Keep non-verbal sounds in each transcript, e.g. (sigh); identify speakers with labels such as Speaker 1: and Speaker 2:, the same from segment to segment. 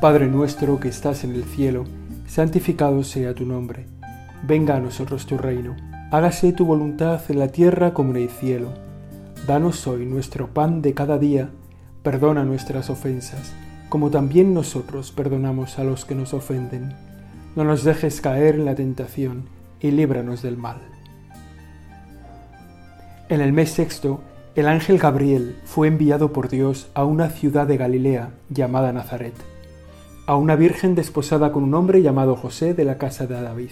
Speaker 1: Padre nuestro que estás en el cielo, santificado sea tu nombre. Venga a nosotros tu reino. Hágase tu voluntad en la tierra como en el cielo. Danos hoy nuestro pan de cada día. Perdona nuestras ofensas, como también nosotros perdonamos a los que nos ofenden. No nos dejes caer en la tentación y líbranos del mal. En el mes sexto, el ángel Gabriel fue enviado por Dios a una ciudad de Galilea llamada Nazaret a una virgen desposada con un hombre llamado José de la casa de David.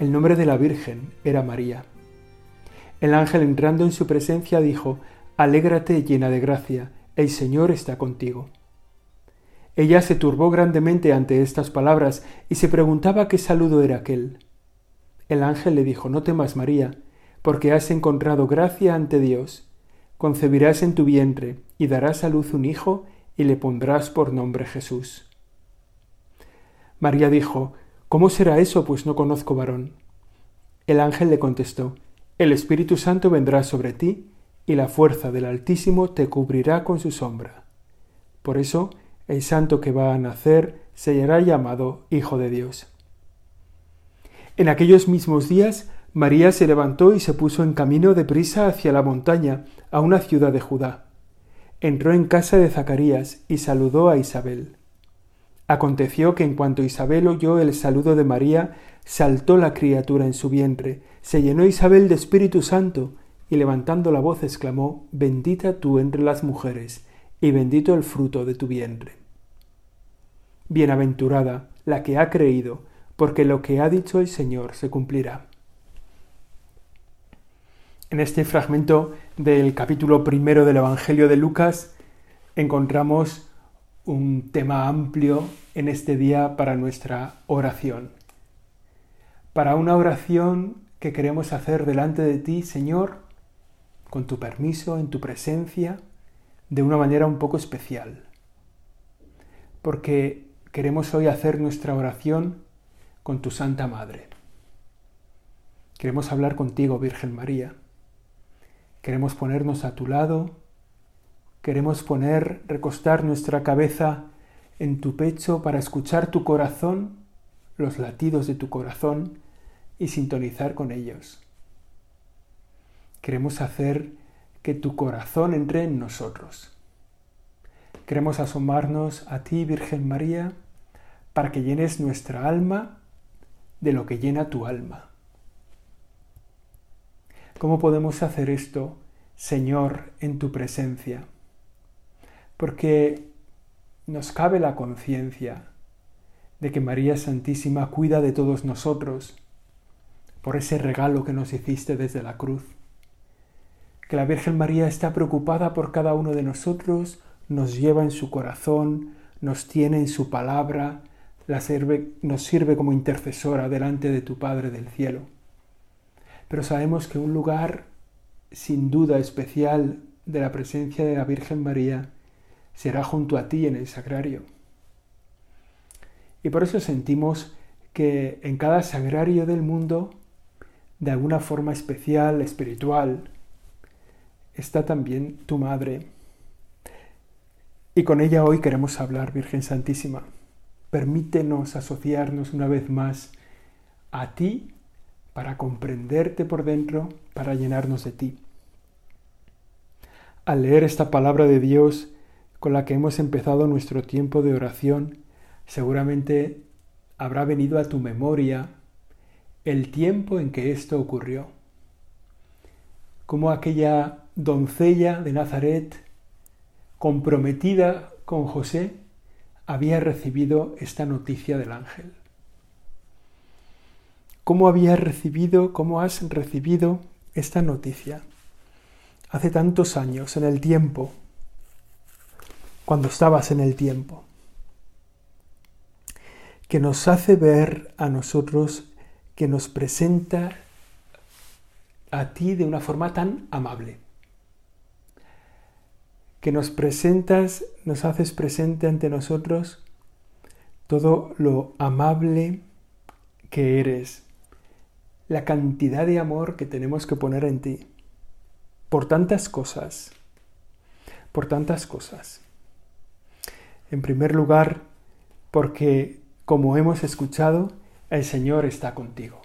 Speaker 1: El nombre de la virgen era María. El ángel entrando en su presencia dijo, Alégrate llena de gracia, el Señor está contigo. Ella se turbó grandemente ante estas palabras y se preguntaba qué saludo era aquel. El ángel le dijo, No temas, María, porque has encontrado gracia ante Dios. Concebirás en tu vientre y darás a luz un hijo y le pondrás por nombre Jesús. María dijo, ¿Cómo será eso, pues no conozco varón? El ángel le contestó, El Espíritu Santo vendrá sobre ti, y la fuerza del Altísimo te cubrirá con su sombra. Por eso, el santo que va a nacer se será llamado Hijo de Dios. En aquellos mismos días, María se levantó y se puso en camino de prisa hacia la montaña, a una ciudad de Judá. Entró en casa de Zacarías y saludó a Isabel. Aconteció que en cuanto Isabel oyó el saludo de María, saltó la criatura en su vientre, se llenó Isabel de Espíritu Santo, y levantando la voz exclamó, Bendita tú entre las mujeres, y bendito el fruto de tu vientre. Bienaventurada la que ha creído, porque lo que ha dicho el Señor se cumplirá. En este fragmento del capítulo primero del Evangelio de Lucas encontramos un tema amplio en este día para nuestra oración. Para una oración que queremos hacer delante de ti, Señor, con tu permiso, en tu presencia, de una manera un poco especial. Porque queremos hoy hacer nuestra oración con tu Santa Madre. Queremos hablar contigo, Virgen María. Queremos ponernos a tu lado Queremos poner, recostar nuestra cabeza en tu pecho para escuchar tu corazón, los latidos de tu corazón y sintonizar con ellos. Queremos hacer que tu corazón entre en nosotros. Queremos asomarnos a ti, Virgen María, para que llenes nuestra alma de lo que llena tu alma. ¿Cómo podemos hacer esto, Señor, en tu presencia? Porque nos cabe la conciencia de que María Santísima cuida de todos nosotros por ese regalo que nos hiciste desde la cruz. Que la Virgen María está preocupada por cada uno de nosotros, nos lleva en su corazón, nos tiene en su palabra, la nos sirve como intercesora delante de tu Padre del cielo. Pero sabemos que un lugar sin duda especial de la presencia de la Virgen María será junto a ti en el sagrario. Y por eso sentimos que en cada sagrario del mundo, de alguna forma especial, espiritual, está también tu madre. Y con ella hoy queremos hablar, Virgen Santísima. Permítenos asociarnos una vez más a ti para comprenderte por dentro, para llenarnos de ti. Al leer esta palabra de Dios, con la que hemos empezado nuestro tiempo de oración, seguramente habrá venido a tu memoria el tiempo en que esto ocurrió. Como aquella doncella de Nazaret, comprometida con José, había recibido esta noticia del ángel. ¿Cómo había recibido, cómo has recibido esta noticia? Hace tantos años, en el tiempo, cuando estabas en el tiempo, que nos hace ver a nosotros, que nos presenta a ti de una forma tan amable, que nos presentas, nos haces presente ante nosotros todo lo amable que eres, la cantidad de amor que tenemos que poner en ti, por tantas cosas, por tantas cosas. En primer lugar, porque, como hemos escuchado, el Señor está contigo.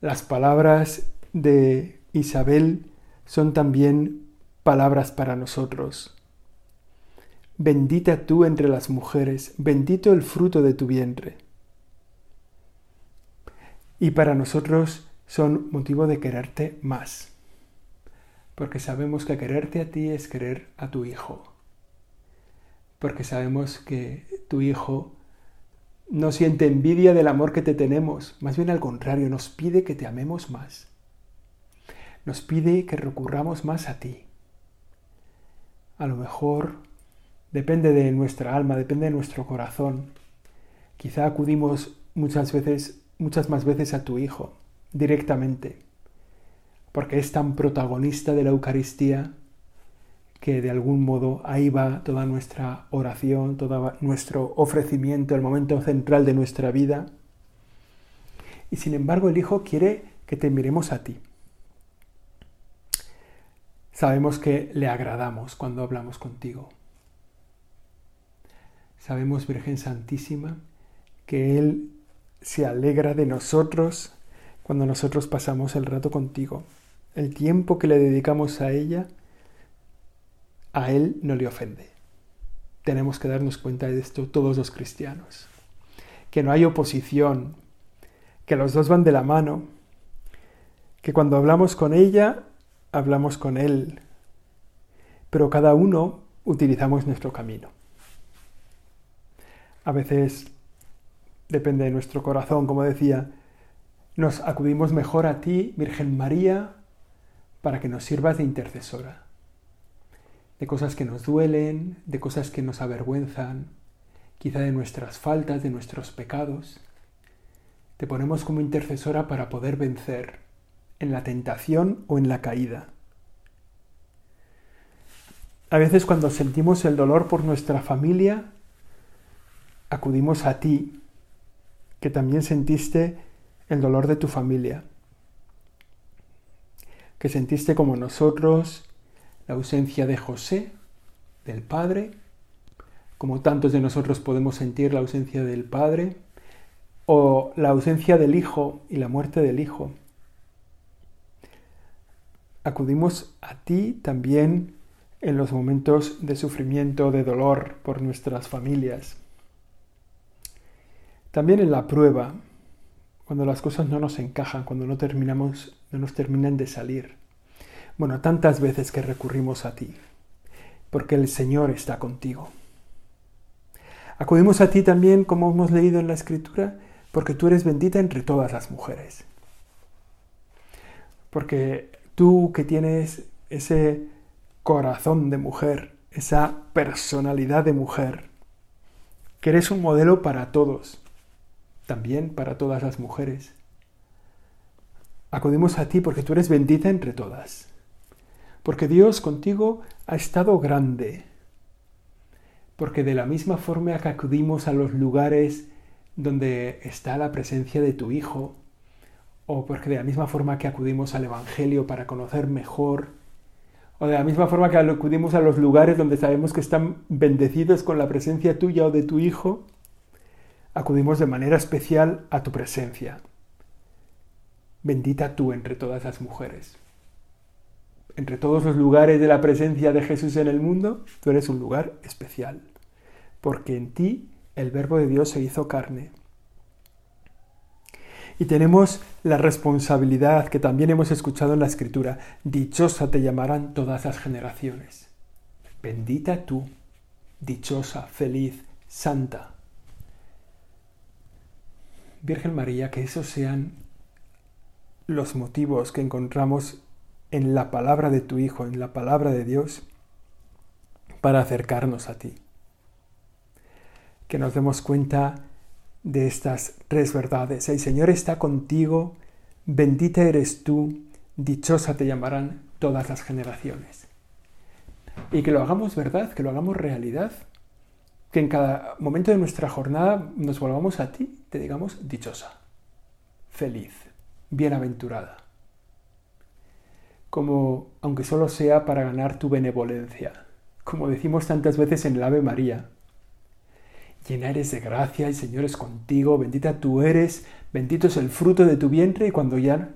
Speaker 1: Las palabras de Isabel son también palabras para nosotros. Bendita tú entre las mujeres, bendito el fruto de tu vientre. Y para nosotros son motivo de quererte más, porque sabemos que quererte a ti es querer a tu Hijo, porque sabemos que tu Hijo no siente envidia del amor que te tenemos, más bien al contrario, nos pide que te amemos más, nos pide que recurramos más a ti. A lo mejor depende de nuestra alma, depende de nuestro corazón. Quizá acudimos muchas veces, muchas más veces a tu Hijo, directamente, porque es tan protagonista de la Eucaristía que de algún modo ahí va toda nuestra oración, todo nuestro ofrecimiento, el momento central de nuestra vida. Y sin embargo el Hijo quiere que te miremos a ti. Sabemos que le agradamos cuando hablamos contigo. Sabemos, Virgen Santísima, que Él se alegra de nosotros cuando nosotros pasamos el rato contigo. El tiempo que le dedicamos a ella, a Él no le ofende. Tenemos que darnos cuenta de esto todos los cristianos. Que no hay oposición, que los dos van de la mano, que cuando hablamos con ella, hablamos con Él, pero cada uno utilizamos nuestro camino. A veces, depende de nuestro corazón, como decía, nos acudimos mejor a ti, Virgen María, para que nos sirvas de intercesora. De cosas que nos duelen, de cosas que nos avergüenzan, quizá de nuestras faltas, de nuestros pecados. Te ponemos como intercesora para poder vencer en la tentación o en la caída. A veces cuando sentimos el dolor por nuestra familia, acudimos a ti, que también sentiste el dolor de tu familia, que sentiste como nosotros la ausencia de José, del Padre, como tantos de nosotros podemos sentir la ausencia del Padre, o la ausencia del Hijo y la muerte del Hijo. Acudimos a ti también en los momentos de sufrimiento, de dolor por nuestras familias. También en la prueba, cuando las cosas no nos encajan, cuando no terminamos, no nos terminan de salir. Bueno, tantas veces que recurrimos a ti, porque el Señor está contigo. Acudimos a ti también, como hemos leído en la Escritura, porque tú eres bendita entre todas las mujeres. Porque tú que tienes ese corazón de mujer, esa personalidad de mujer, que eres un modelo para todos, también para todas las mujeres. Acudimos a ti porque tú eres bendita entre todas, porque Dios contigo ha estado grande, porque de la misma forma que acudimos a los lugares donde está la presencia de tu Hijo, o porque de la misma forma que acudimos al Evangelio para conocer mejor, o de la misma forma que acudimos a los lugares donde sabemos que están bendecidos con la presencia tuya o de tu Hijo, acudimos de manera especial a tu presencia. Bendita tú entre todas las mujeres. Entre todos los lugares de la presencia de Jesús en el mundo, tú eres un lugar especial, porque en ti el Verbo de Dios se hizo carne. Y tenemos la responsabilidad que también hemos escuchado en la Escritura, dichosa te llamarán todas las generaciones. Bendita tú, dichosa, feliz, santa, Virgen María, que esos sean los motivos que encontramos en la palabra de tu Hijo, en la palabra de Dios, para acercarnos a ti. Que nos demos cuenta de estas tres verdades. El Señor está contigo, bendita eres tú, dichosa te llamarán todas las generaciones. Y que lo hagamos verdad, que lo hagamos realidad, que en cada momento de nuestra jornada nos volvamos a ti, te digamos dichosa, feliz, bienaventurada. Como, aunque solo sea para ganar tu benevolencia, como decimos tantas veces en el Ave María. llena eres de gracia, el Señor es contigo, bendita tú eres, bendito es el fruto de tu vientre y cuando ya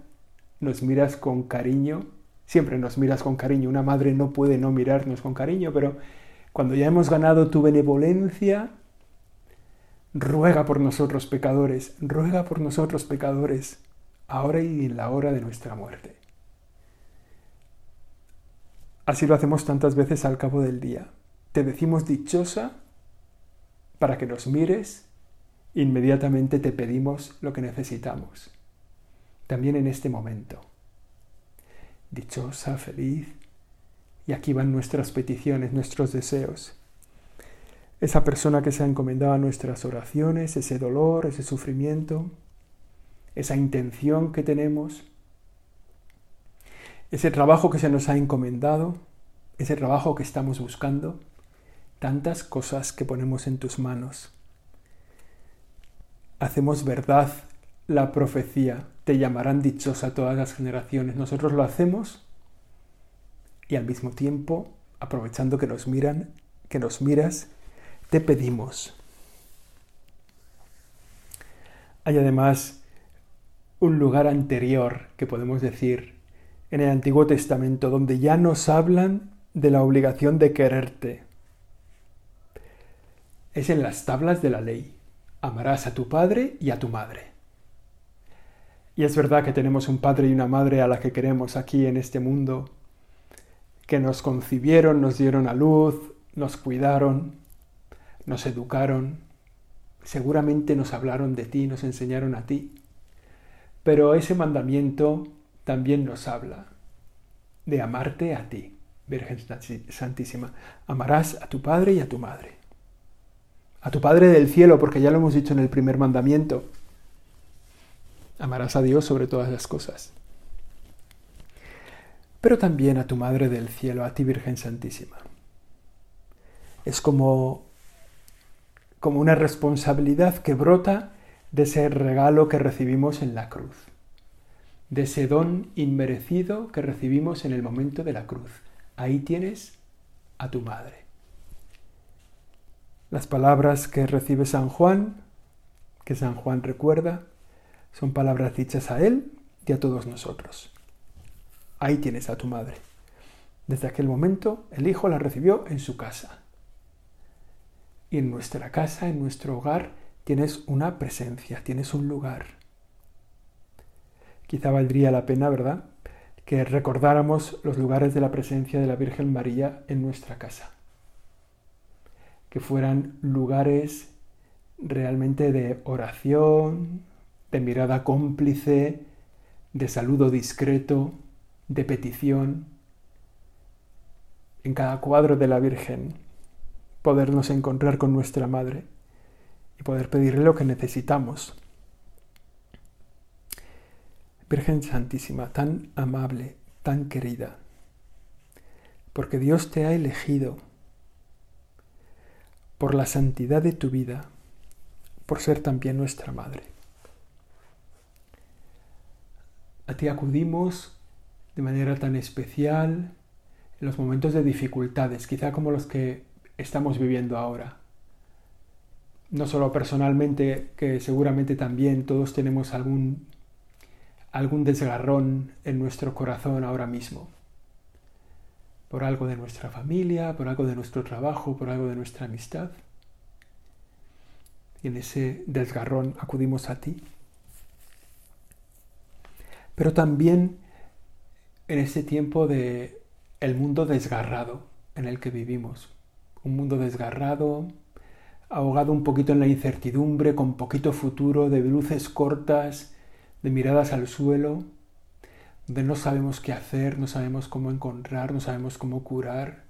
Speaker 1: nos miras con cariño, siempre nos miras con cariño, una madre no puede no mirarnos con cariño, pero cuando ya hemos ganado tu benevolencia, ruega por nosotros pecadores, ruega por nosotros pecadores, ahora y en la hora de nuestra muerte. Así lo hacemos tantas veces al cabo del día. Te decimos dichosa para que nos mires, inmediatamente te pedimos lo que necesitamos. También en este momento. Dichosa, feliz. Y aquí van nuestras peticiones, nuestros deseos. Esa persona que se ha encomendado a nuestras oraciones, ese dolor, ese sufrimiento, esa intención que tenemos, ese trabajo que se nos ha encomendado, ese trabajo que estamos buscando, tantas cosas que ponemos en tus manos. Hacemos verdad la profecía, te llamarán dichosa todas las generaciones. Nosotros lo hacemos y al mismo tiempo, aprovechando que nos miran, que nos miras, te pedimos. Hay además un lugar anterior que podemos decir en el Antiguo Testamento, donde ya nos hablan de la obligación de quererte. Es en las tablas de la ley. Amarás a tu padre y a tu madre. Y es verdad que tenemos un padre y una madre a la que queremos aquí en este mundo, que nos concibieron, nos dieron a luz, nos cuidaron, nos educaron, seguramente nos hablaron de ti, nos enseñaron a ti. Pero ese mandamiento también nos habla de amarte a ti, Virgen Santísima. Amarás a tu Padre y a tu Madre. A tu Padre del cielo, porque ya lo hemos dicho en el primer mandamiento. Amarás a Dios sobre todas las cosas. Pero también a tu Madre del cielo, a ti Virgen Santísima. Es como, como una responsabilidad que brota de ese regalo que recibimos en la cruz de ese don inmerecido que recibimos en el momento de la cruz. Ahí tienes a tu madre. Las palabras que recibe San Juan, que San Juan recuerda, son palabras dichas a él y a todos nosotros. Ahí tienes a tu madre. Desde aquel momento el Hijo la recibió en su casa. Y en nuestra casa, en nuestro hogar, tienes una presencia, tienes un lugar quizá valdría la pena, ¿verdad?, que recordáramos los lugares de la presencia de la Virgen María en nuestra casa. Que fueran lugares realmente de oración, de mirada cómplice, de saludo discreto, de petición. En cada cuadro de la Virgen, podernos encontrar con nuestra Madre y poder pedirle lo que necesitamos Virgen Santísima, tan amable, tan querida, porque Dios te ha elegido por la santidad de tu vida, por ser también nuestra Madre. A ti acudimos de manera tan especial en los momentos de dificultades, quizá como los que estamos viviendo ahora. No solo personalmente, que seguramente también todos tenemos algún algún desgarrón en nuestro corazón ahora mismo, por algo de nuestra familia, por algo de nuestro trabajo, por algo de nuestra amistad. Y en ese desgarrón acudimos a ti. Pero también en este tiempo de el mundo desgarrado en el que vivimos, un mundo desgarrado, ahogado un poquito en la incertidumbre, con poquito futuro, de luces cortas, de miradas al suelo, donde no sabemos qué hacer, no sabemos cómo encontrar, no sabemos cómo curar,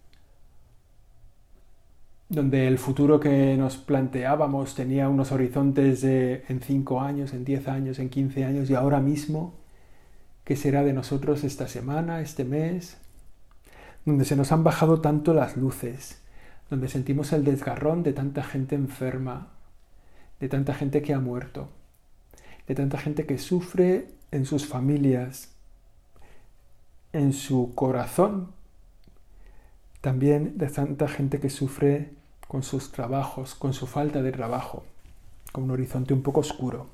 Speaker 1: donde el futuro que nos planteábamos tenía unos horizontes de en cinco años, en diez años, en quince años y ahora mismo, ¿qué será de nosotros esta semana, este mes? Donde se nos han bajado tanto las luces, donde sentimos el desgarrón de tanta gente enferma, de tanta gente que ha muerto de tanta gente que sufre en sus familias, en su corazón, también de tanta gente que sufre con sus trabajos, con su falta de trabajo, con un horizonte un poco oscuro.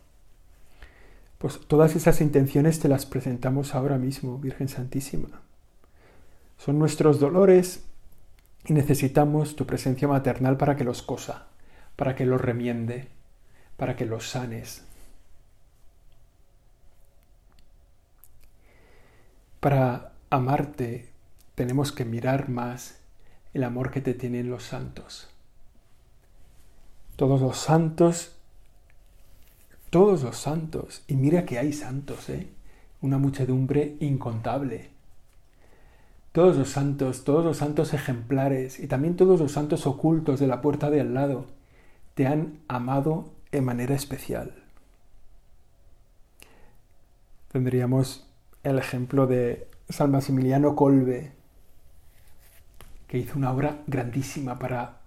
Speaker 1: Pues todas esas intenciones te las presentamos ahora mismo, Virgen Santísima. Son nuestros dolores y necesitamos tu presencia maternal para que los cosa, para que los remiende, para que los sanes. Para amarte tenemos que mirar más el amor que te tienen los santos. Todos los santos, todos los santos, y mira que hay santos, ¿eh? una muchedumbre incontable. Todos los santos, todos los santos ejemplares y también todos los santos ocultos de la puerta de al lado te han amado en manera especial. Tendríamos el ejemplo de San Maximiliano Colbe, que hizo una obra grandísima para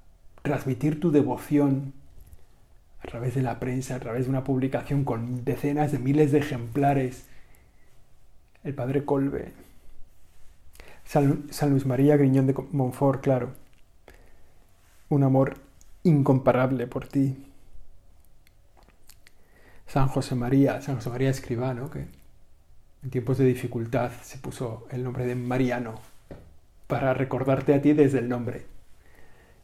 Speaker 1: transmitir tu devoción a través de la prensa, a través de una publicación con decenas de miles de ejemplares. El padre Colbe. San, Luis María Griñón de Montfort, claro. Un amor incomparable por ti. San José María, San José María Escribano, que en tiempos de dificultad se puso el nombre de Mariano para recordarte a ti desde el nombre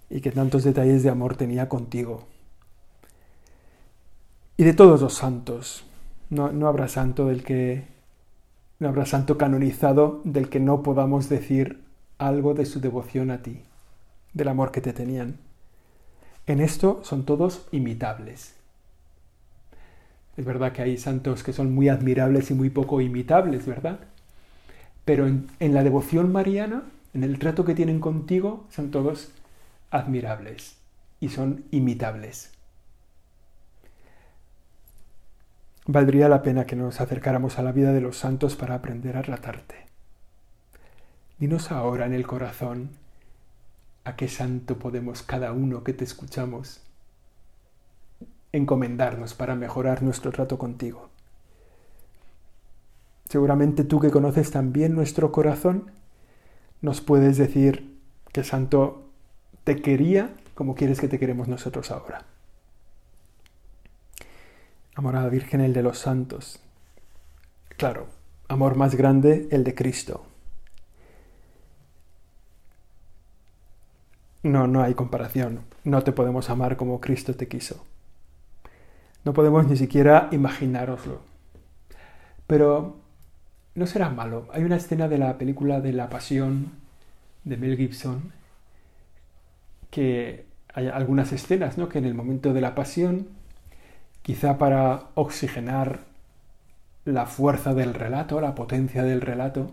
Speaker 1: y que tantos detalles de amor tenía contigo. Y de todos los santos, no, no habrá santo del que no habrá santo canonizado del que no podamos decir algo de su devoción a ti, del amor que te tenían. En esto son todos imitables. Es verdad que hay santos que son muy admirables y muy poco imitables, ¿verdad? Pero en, la devoción mariana, en el trato que tienen contigo, son todos admirables y son imitables. Valdría la pena que nos acercáramos a la vida de los santos para aprender a tratarte. Dinos ahora en el corazón a qué santo podemos cada uno que te escuchamos encomendarnos para mejorar nuestro trato contigo. Seguramente tú que conoces también nuestro corazón, nos puedes decir que Santo te quería como quieres que te queremos nosotros ahora. Amor Virgen, el de los santos. Claro, amor más grande, el de Cristo. No, no hay comparación. No te podemos amar como Cristo te quiso. No podemos ni siquiera imaginároslo. Pero no será malo. Hay una escena de la película de La Pasión de Mel Gibson que hay algunas escenas, ¿no? Que en el momento de la pasión, quizá para oxigenar la fuerza del relato, la potencia del relato,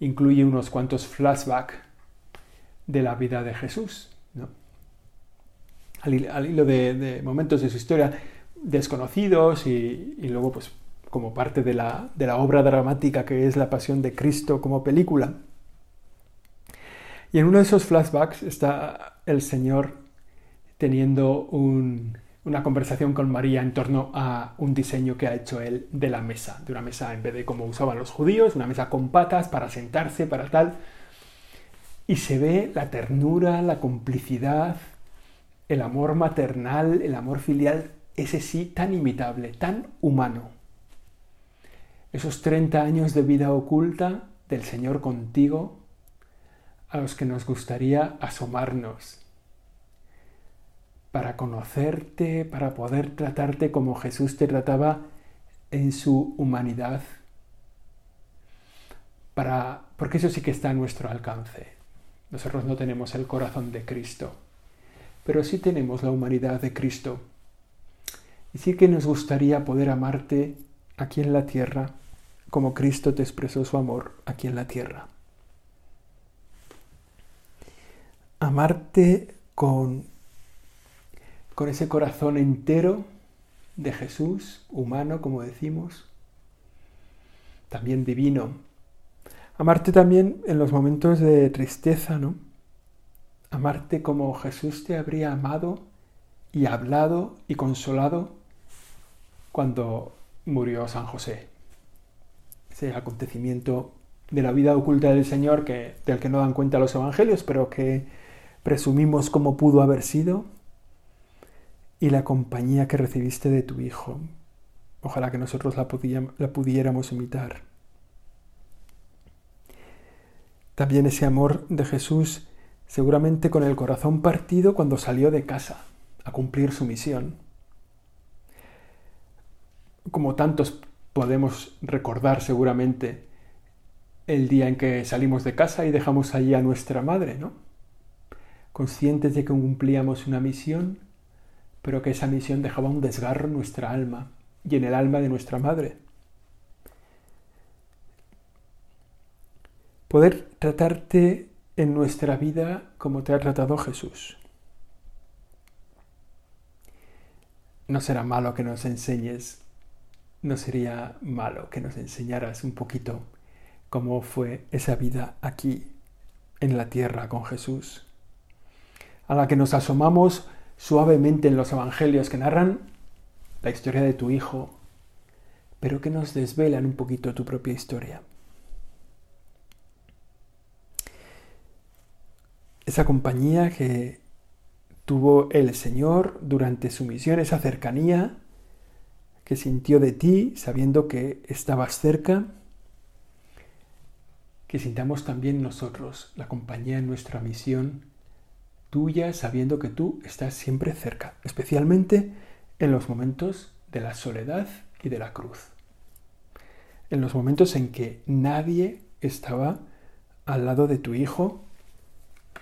Speaker 1: incluye unos cuantos flashbacks de la vida de Jesús, ¿no? al, hilo de, momentos de su historia desconocidos y, luego pues como parte de la, de la, obra dramática que es la pasión de Cristo como película. Y en uno de esos flashbacks está el Señor teniendo una conversación con María en torno a un diseño que ha hecho él de la mesa, de una mesa en vez de como usaban los judíos, una mesa con patas para sentarse, para tal. Y se ve la ternura, la complicidad, el amor maternal, el amor filial, ese sí tan imitable, tan humano. Esos 30 años de vida oculta del Señor contigo, a los que nos gustaría asomarnos, para conocerte, para poder tratarte como Jesús te trataba en su humanidad, para, porque eso sí que está a nuestro alcance. Nosotros no tenemos el corazón de Cristo pero sí tenemos la humanidad de Cristo. Y sí que nos gustaría poder amarte aquí en la tierra como Cristo te expresó su amor aquí en la tierra. Amarte con, con ese corazón entero de Jesús, humano, como decimos, también divino. Amarte también en los momentos de tristeza, ¿no? amarte como Jesús te habría amado y hablado y consolado cuando murió San José. Ese acontecimiento de la vida oculta del Señor que, del que no dan cuenta los evangelios, pero que presumimos cómo pudo haber sido y la compañía que recibiste de tu Hijo. Ojalá que nosotros la, la pudiéramos imitar. También ese amor de Jesús, seguramente con el corazón partido cuando salió de casa a cumplir su misión. Como tantos podemos recordar seguramente el día en que salimos de casa y dejamos allí a nuestra madre, ¿no? Conscientes de que cumplíamos una misión, pero que esa misión dejaba un desgarro en nuestra alma y en el alma de nuestra madre. Poder tratarte en nuestra vida como te ha tratado Jesús. No será malo que nos enseñes, no sería malo que nos enseñaras un poquito cómo fue esa vida aquí en la tierra con Jesús, a la que nos asomamos suavemente en los evangelios que narran la historia de tu hijo, pero que nos desvelan un poquito tu propia historia. Esa compañía que tuvo el Señor durante su misión, esa cercanía que sintió de ti sabiendo que estabas cerca, que sintamos también nosotros la compañía en nuestra misión tuya, sabiendo que tú estás siempre cerca, especialmente en los momentos de la soledad y de la cruz. En los momentos en que nadie estaba al lado de tu hijo,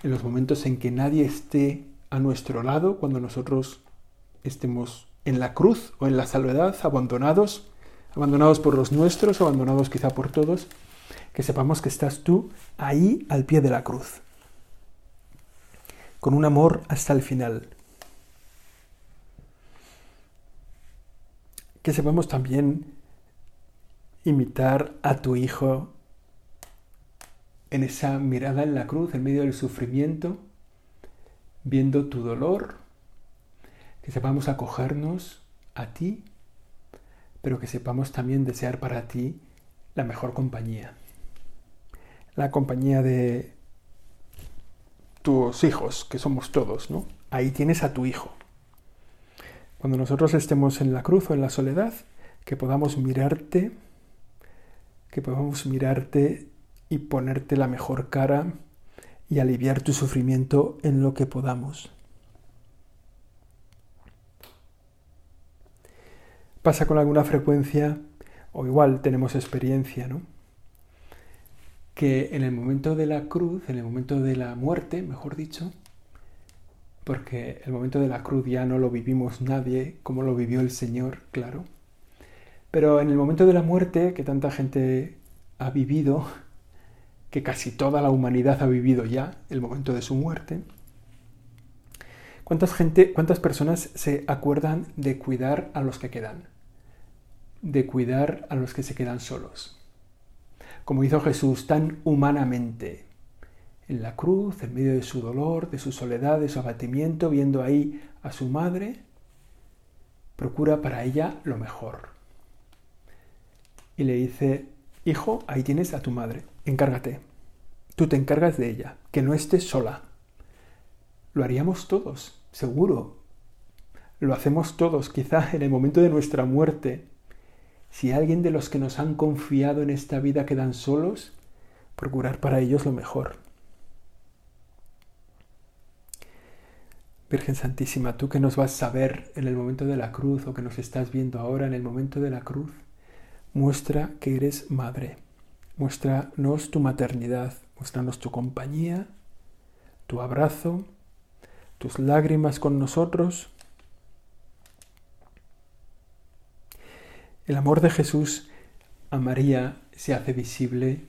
Speaker 1: en los momentos en que nadie esté a nuestro lado cuando nosotros estemos en la cruz o en la soledad, abandonados, abandonados por los nuestros, abandonados quizá por todos, que sepamos que estás tú ahí al pie de la cruz, con un amor hasta el final. Que sepamos también imitar a tu Hijo en esa mirada en la cruz, en medio del sufrimiento, viendo tu dolor, que sepamos acogernos a ti, pero que sepamos también desear para ti la mejor compañía la compañía de tus hijos, que somos todos, ¿no? Ahí tienes a tu hijo. Cuando nosotros estemos en la cruz o en la soledad, que podamos mirarte, que podamos mirarte y ponerte la mejor cara y aliviar tu sufrimiento en lo que podamos. Pasa con alguna frecuencia, o igual tenemos experiencia, ¿no? que en el momento de la cruz, en el momento de la muerte, mejor dicho, porque el momento de la cruz ya no lo vivimos nadie como lo vivió el Señor, claro, pero en el momento de la muerte, que tanta gente ha vivido, que casi toda la humanidad ha vivido ya, el momento de su muerte, ¿cuántas, gente, cuántas personas se acuerdan de cuidar a los que quedan? De cuidar a los que se quedan solos como hizo Jesús tan humanamente, en la cruz, en medio de su dolor, de su soledad, de su abatimiento, viendo ahí a su madre, procura para ella lo mejor. Y le dice, hijo, ahí tienes a tu madre, encárgate, tú te encargas de ella, que no estés sola. Lo haríamos todos, seguro. Lo hacemos todos, quizá en el momento de nuestra muerte, si alguien de los que nos han confiado en esta vida quedan solos, procurar para ellos lo mejor. Virgen Santísima, tú que nos vas a ver en el momento de la cruz o que nos estás viendo ahora en el momento de la cruz, muestra que eres madre. Muéstranos tu maternidad, muéstranos tu compañía, tu abrazo, tus lágrimas con nosotros El amor de Jesús a María se hace visible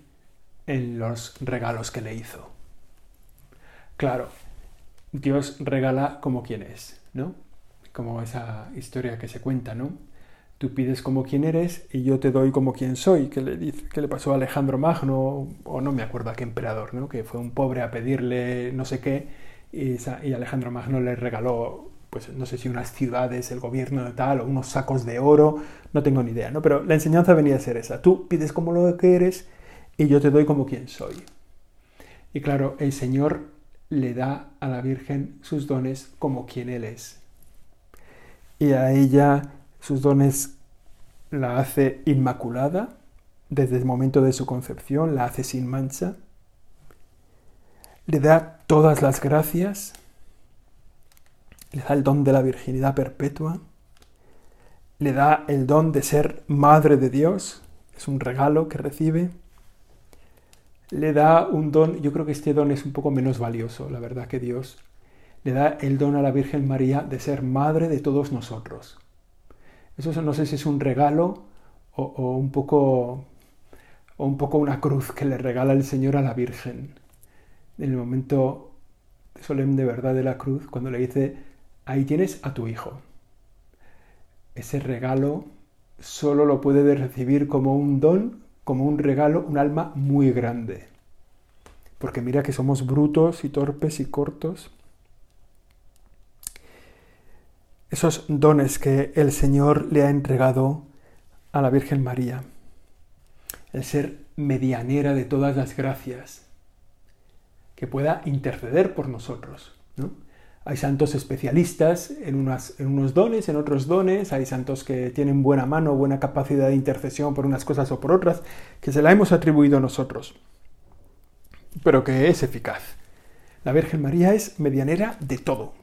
Speaker 1: en los regalos que le hizo. Claro, Dios regala como quien es, ¿no? Como esa historia que se cuenta, ¿no? Tú pides como quien eres y yo te doy como quien soy, que le, dice, le pasó a Alejandro Magno, o no me acuerdo a qué emperador, ¿no? Que fue un pobre a pedirle no sé qué y Alejandro Magno le regaló pues no sé si unas ciudades, el gobierno de tal, o unos sacos de oro, no tengo ni idea, ¿no? Pero la enseñanza venía a ser esa. Tú pides como lo que eres y yo te doy como quien soy. Y claro, el Señor le da a la Virgen sus dones como quien Él es. Y a ella sus dones la hace inmaculada desde el momento de su concepción, la hace sin mancha. Le da todas las gracias, le da el don de la virginidad perpetua, le da el don de ser madre de Dios, es un regalo que recibe le da un don, yo creo que este don es un poco menos valioso, la verdad que Dios le da el don a la Virgen María de ser madre de todos nosotros. Eso no sé si es un regalo o, un poco o un poco una cruz que le regala el Señor a la Virgen. En el momento solemne verdad de la cruz, cuando le dice, ahí tienes a tu hijo. Ese regalo solo lo puede recibir como un don como un regalo, un alma muy grande. Porque mira que somos brutos y torpes y cortos. Esos dones que el Señor le ha entregado a la Virgen María. El ser medianera de todas las gracias. Que pueda interceder por nosotros. ¿no? Hay santos especialistas en, unos dones, en otros dones, hay santos que tienen buena mano, buena capacidad de intercesión por unas cosas o por otras, que se la hemos atribuido nosotros, pero que es eficaz. La Virgen María es medianera de todo.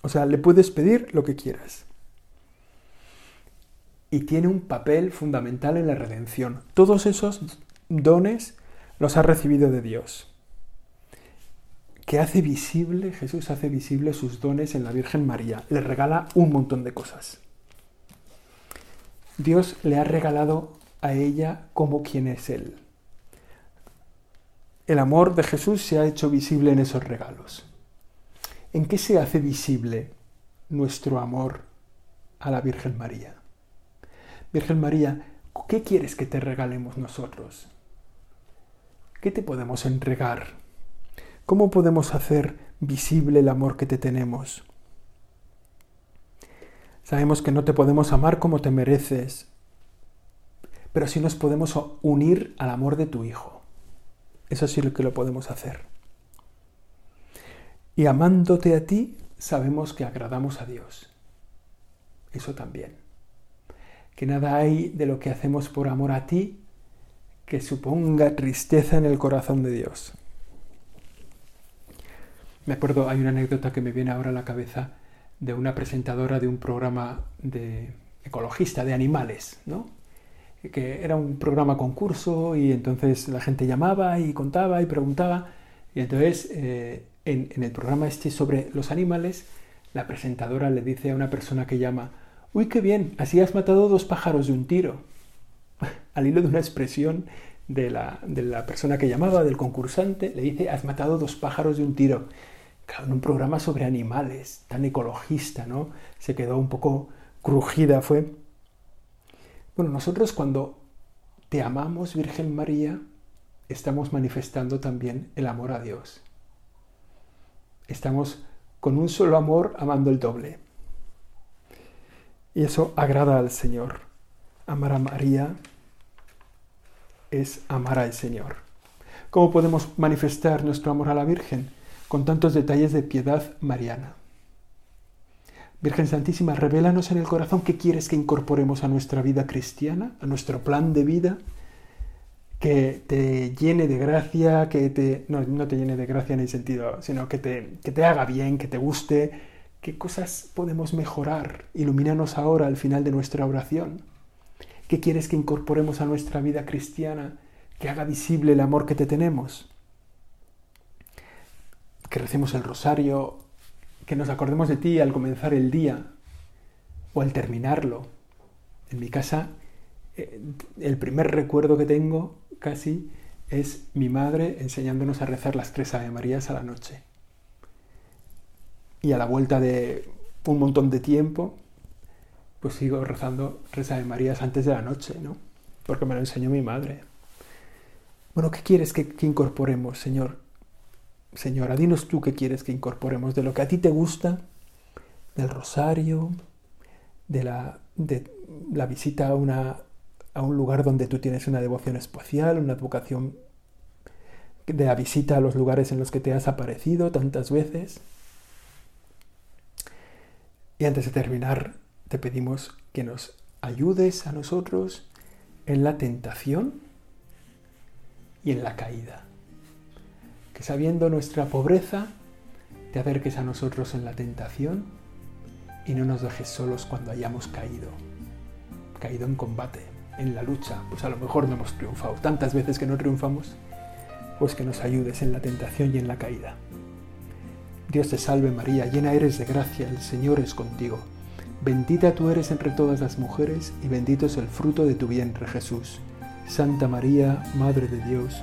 Speaker 1: O sea, le puedes pedir lo que quieras. Y tiene un papel fundamental en la redención. Todos esos dones los ha recibido de Dios que hace visible, Jesús hace visible sus dones en la Virgen María. Le regala un montón de cosas. Dios le ha regalado a ella como quien es Él. El amor de Jesús se ha hecho visible en esos regalos. ¿En qué se hace visible nuestro amor a la Virgen María? Virgen María, ¿qué quieres que te regalemos nosotros? ¿Qué te podemos entregar? ¿Cómo podemos hacer visible el amor que te tenemos? Sabemos que no te podemos amar como te mereces, pero sí nos podemos unir al amor de tu Hijo. Eso sí lo que lo podemos hacer. Y amándote a ti, sabemos que agradamos a Dios. Eso también. Que nada hay de lo que hacemos por amor a ti que suponga tristeza en el corazón de Dios. Me acuerdo, hay una anécdota que me viene ahora a la cabeza de una presentadora de un programa de ecologista de animales, ¿no? que era un programa concurso y entonces la gente llamaba y contaba y preguntaba. Y entonces eh, en, en, el programa este sobre los animales la presentadora le dice a una persona que llama uy qué bien así has matado dos pájaros de un tiro (laughs) al hilo de una expresión de la, de la persona que llamaba del concursante le dice has matado dos pájaros de un tiro en un programa sobre animales, tan ecologista, ¿no? Se quedó un poco crujida, fue. Bueno, nosotros cuando te amamos, Virgen María, estamos manifestando también el amor a Dios. Estamos con un solo amor amando el doble. Y eso agrada al Señor. Amar a María es amar al Señor. ¿Cómo podemos manifestar nuestro amor a la Virgen? Con tantos detalles de piedad mariana. Virgen Santísima, revélanos en el corazón qué quieres que incorporemos a nuestra vida cristiana, a nuestro plan de vida, que te llene de gracia, que te, no, no te llene de gracia en el sentido, sino que te, que te haga bien, que te guste, qué cosas podemos mejorar. Ilumínanos ahora al final de nuestra oración. ¿Qué quieres que incorporemos a nuestra vida cristiana que haga visible el amor que te tenemos? Que recemos el rosario, que nos acordemos de ti al comenzar el día o al terminarlo. En mi casa, eh, el primer recuerdo que tengo casi es mi madre enseñándonos a rezar las tres Ave Marías a la noche. Y a la vuelta de un montón de tiempo, pues sigo rezando tres Ave Marías antes de la noche, ¿no? Porque me lo enseñó mi madre. Bueno, ¿qué quieres que incorporemos, Señor? Señora, dinos tú qué quieres que incorporemos de lo que a ti te gusta, del rosario, de la, de la visita a, una, a un lugar donde tú tienes una devoción especial, una advocación de la visita a los lugares en los que te has aparecido tantas veces. Y antes de terminar, te pedimos que nos ayudes a nosotros en la tentación y en la caída. Que sabiendo nuestra pobreza, te acerques a nosotros en la tentación y no nos dejes solos cuando hayamos caído, caído en combate, en la lucha, pues a lo mejor no hemos triunfado. Tantas veces que no triunfamos, pues que nos ayudes en la tentación y en la caída. Dios te salve María, llena eres de gracia, el Señor es contigo. Bendita tú eres entre todas las mujeres y bendito es el fruto de tu vientre Jesús. Santa María, Madre de Dios,